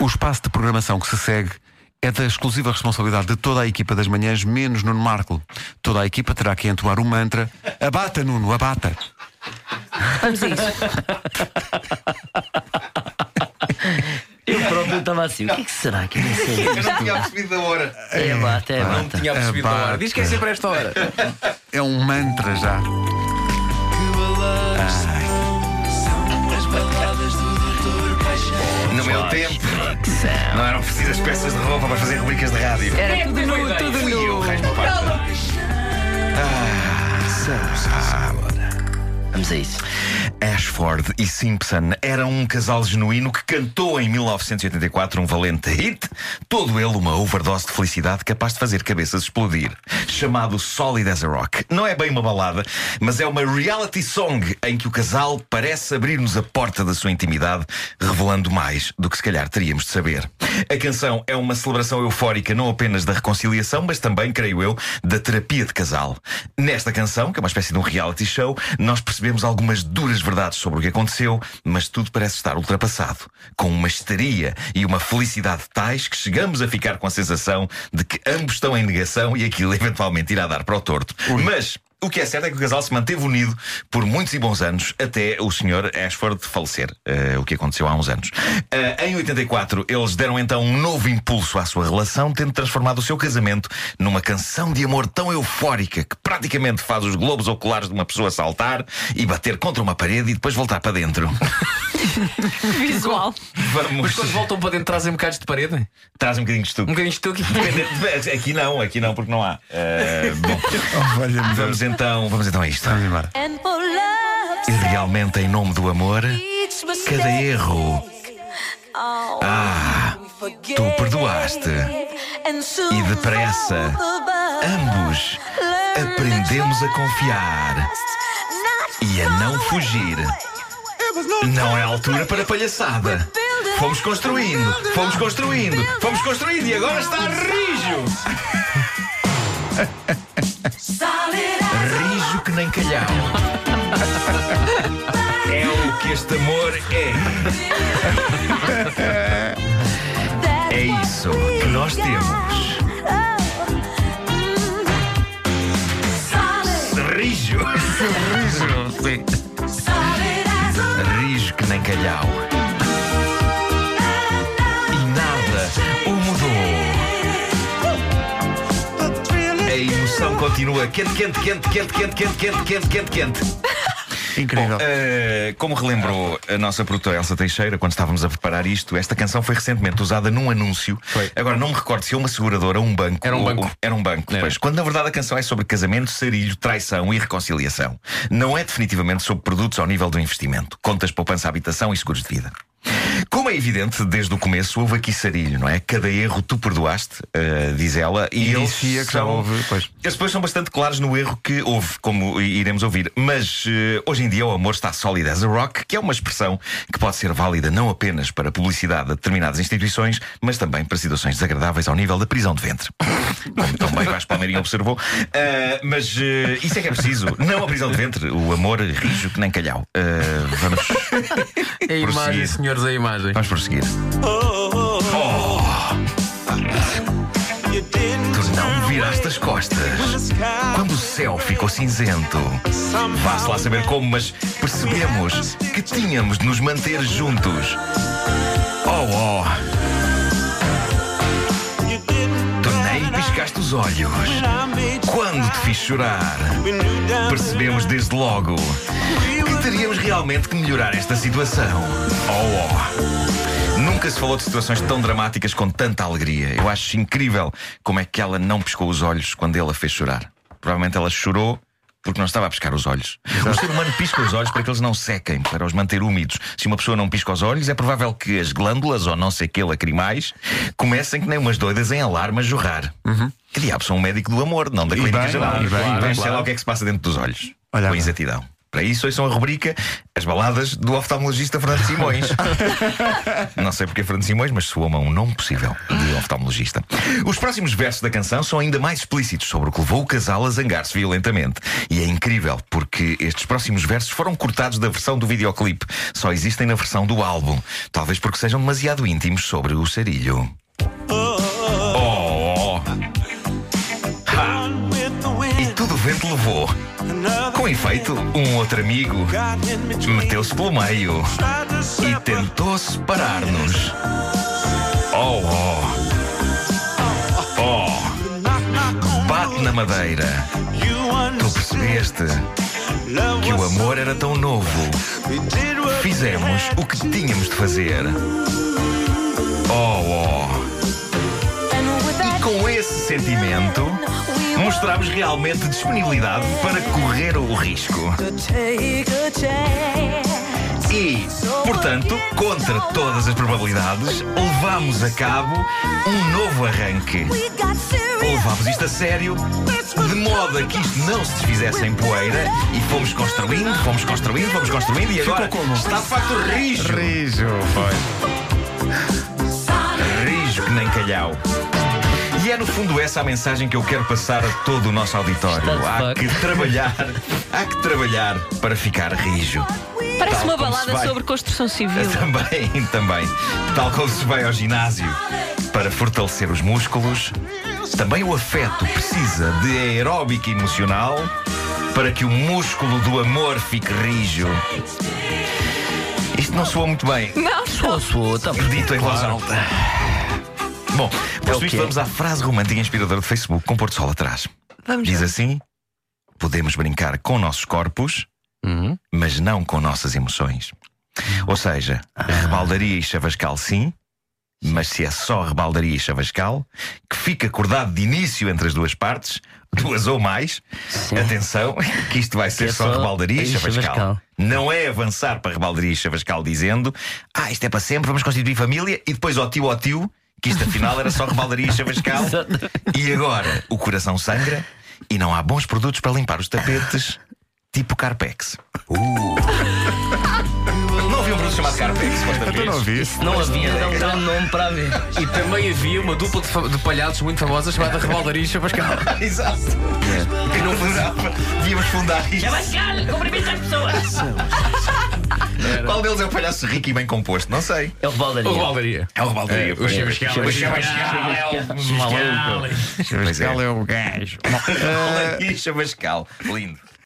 O espaço de programação que se segue é da exclusiva responsabilidade de toda a equipa das manhãs, menos Nuno Marco. Toda a equipa terá que entoar o mantra Abata, Nuno, abata. Vamos a isso. Eu próprio estava assim, o que, é que será que vai ser? Eu não tinha percebido da hora. É bata, é Não bata. tinha percebido da hora. Diz que é sempre a esta hora. É um mantra já. No meu tempo, não eram precisas peças de roupa para fazer rubricas de rádio. Era tudo nu, tudo nu. resto parte. Vamos a isso. Ashford e Simpson eram um casal genuíno que cantou em 1984 um valente hit, todo ele uma overdose de felicidade capaz de fazer cabeças explodir, chamado Solid as a Rock. Não é bem uma balada, mas é uma reality song em que o casal parece abrir-nos a porta da sua intimidade, revelando mais do que se calhar teríamos de saber. A canção é uma celebração eufórica não apenas da reconciliação, mas também, creio eu, da terapia de casal. Nesta canção, que é uma espécie de um reality show, nós percebemos algumas duras verdades sobre o que aconteceu, mas tudo parece estar ultrapassado, com uma histeria e uma felicidade tais que chegamos a ficar com a sensação de que ambos estão em negação e aquilo eventualmente irá dar para o torto. Mas o que é certo é que o casal se manteve unido por muitos e bons anos até o Sr. Ashford falecer, eh, o que aconteceu há uns anos. Eh, em 84, eles deram então um novo impulso à sua relação, tendo transformado o seu casamento numa canção de amor tão eufórica que praticamente faz os globos oculares de uma pessoa saltar e bater contra uma parede e depois voltar para dentro. Visual. Vamos. Mas quando voltam para dentro trazem bocados de parede? Traz um bocadinho de estuque. Um bocadinho de estuque. Depende- Aqui não, aqui não, porque não há. Eh, bom, vamos então, vamos então a isto. Vamos embora. E realmente, em nome do amor, cada erro. Ah, tu perdoaste. E depressa, ambos aprendemos a confiar e a não fugir. Não é altura para palhaçada. Fomos construindo, fomos construindo, fomos construindo e agora está rijo. Rijo que nem calhau. É o que este amor é. É isso que nós temos. Rijo. Rijo. Rijo que nem calhau. E nada o mudou. A emoção continua quente, quente, quente, quente, quente, quente, quente, quente, quente, Incrível. Uh, como relembrou a nossa produtora Elsa Teixeira quando estávamos a preparar isto, esta canção foi recentemente usada num anúncio. Foi. Agora não me recordo se é uma seguradora ou um banco. Era um banco. ou- era um banco, Era. pois. Quando na verdade a canção é sobre casamento, sarilho, traição e reconciliação. Não é definitivamente sobre produtos ao nível do investimento. Contas, poupança, habitação e seguros de vida. Como é evidente, desde o começo houve aqui sarilho, não é? Cada erro tu perdoaste, uh, diz ela, e eles que já são- houve, pois. eles depois são bastante claros no erro que houve, como iremos ouvir. Mas eh, hoje em dia o amor está sólido as a rock, que é uma expressão que pode ser válida não apenas para publicidade a determinadas instituições, mas também para situações desagradáveis ao nível da prisão de ventre. Como também Vasco Palmeirinho observou. Ah, mas isso é que é preciso. Não a prisão de ventre, o amor rijo que nem calhau. Vamos, É a imagem, Prosseguir. senhores, é a imagem. Vamos prosseguir. Oh. Tu não viraste as costas quando o céu ficou cinzento. Vá-se lá saber como, mas percebemos que tínhamos de nos manter juntos. Oh, oh. Tu nem piscaste os olhos quando te fiz chorar. Percebemos desde logo teríamos realmente que melhorar esta situação. Oh, oh. Nunca se falou de situações tão dramáticas com tanta alegria. Eu acho incrível como é que ela não piscou os olhos quando ele a fez chorar. Provavelmente ela chorou porque não estava a piscar os olhos. O ser humano pisca os olhos para que eles não sequem, para os manter úmidos. Se uma pessoa não pisca os olhos, é provável que as glândulas ou não sei que lacrimais comecem que nem umas doidas em alarme a jorrar. Que diabo, sou um médico do amor, não da clínica bem, geral. e bem, Claro, e sei lá o que é que se passa dentro dos olhos. Olha com exatidão. Para isso, ouçam a rubrica As Baladas do oftalmologista Fernando Simões. Não sei porque Fernando Simões, mas soa-me a um nome possível de oftalmologista. Os próximos versos da canção são ainda mais explícitos sobre o que levou o casal a zangar-se violentamente. E é incrível porque estes próximos versos foram cortados da versão do videoclipe. Só existem na versão do álbum. Talvez porque sejam demasiado íntimos sobre o sarilho. Oh! Ha! E tudo o vento levou. Efeito, um outro amigo meteu-se pelo meio e tentou separar-nos. Oh, oh. Oh. Bate na madeira. Tu percebeste que o amor era tão novo. Fizemos o que tínhamos de fazer. Oh, oh. E com esse sentimento, mostramos realmente disponibilidade para correr o risco. E, portanto, contra todas as probabilidades, levamos a cabo um novo arranque. Levámos isto a sério, de modo a que isto não se desfizesse em poeira, e fomos construindo, fomos construindo, fomos construindo, e agora está de facto rijo. Rijo, foi. No fundo essa a mensagem que eu quero passar a todo o nosso auditório. Está Há que trabalhar, há que trabalhar para ficar rijo. Parece Tal uma balada vai. sobre construção civil. Também, também. Tal como se vai ao ginásio para fortalecer os músculos, também o afeto precisa de aeróbica emocional para que o músculo do amor fique rijo. Isto não soa muito bem. Não, Soa, soa, tá Dito em voz alta. Bom, É posto o isto, quê? vamos à frase romântica inspiradora do Facebook com Porto Sol atrás. Vamos Diz assim: podemos brincar com nossos corpos, Uhum. mas não com nossas emoções. Ou seja, Ah. rebaldaria e chavascal sim, mas se é só rebaldaria e chavascal, que fica acordado de início entre as duas partes, duas ou mais, atenção, que isto vai ser é só só rebaldaria e chavascal. chavascal. Não é avançar para rebaldaria e chavascal dizendo ah, isto é para sempre, vamos constituir família e depois ao tio ao tio, que isto afinal era só rebaldaria e chavascal. e agora o coração sangra e não há bons produtos para limpar os tapetes, tipo Carpex. Uh. Não havia um produto chamado Carpex, Costa Então não vi. Se não havia, era um grande nome para haver. E também havia uma dupla de, de palhaços muito famosa chamada Rebaldaria e Chavascal. Exato. Que não fundava. Devíamos fundar isto. Pessoas. Qual deles é o palhaço rico e bem composto? Não sei. É o Rebaldaria. Ou Rebaldaria. É o rebaldaria. O Chavascal. O O Chavascal é o maluco. Pois é. é o gajo. Rebaldaria e chavascal. Lindo.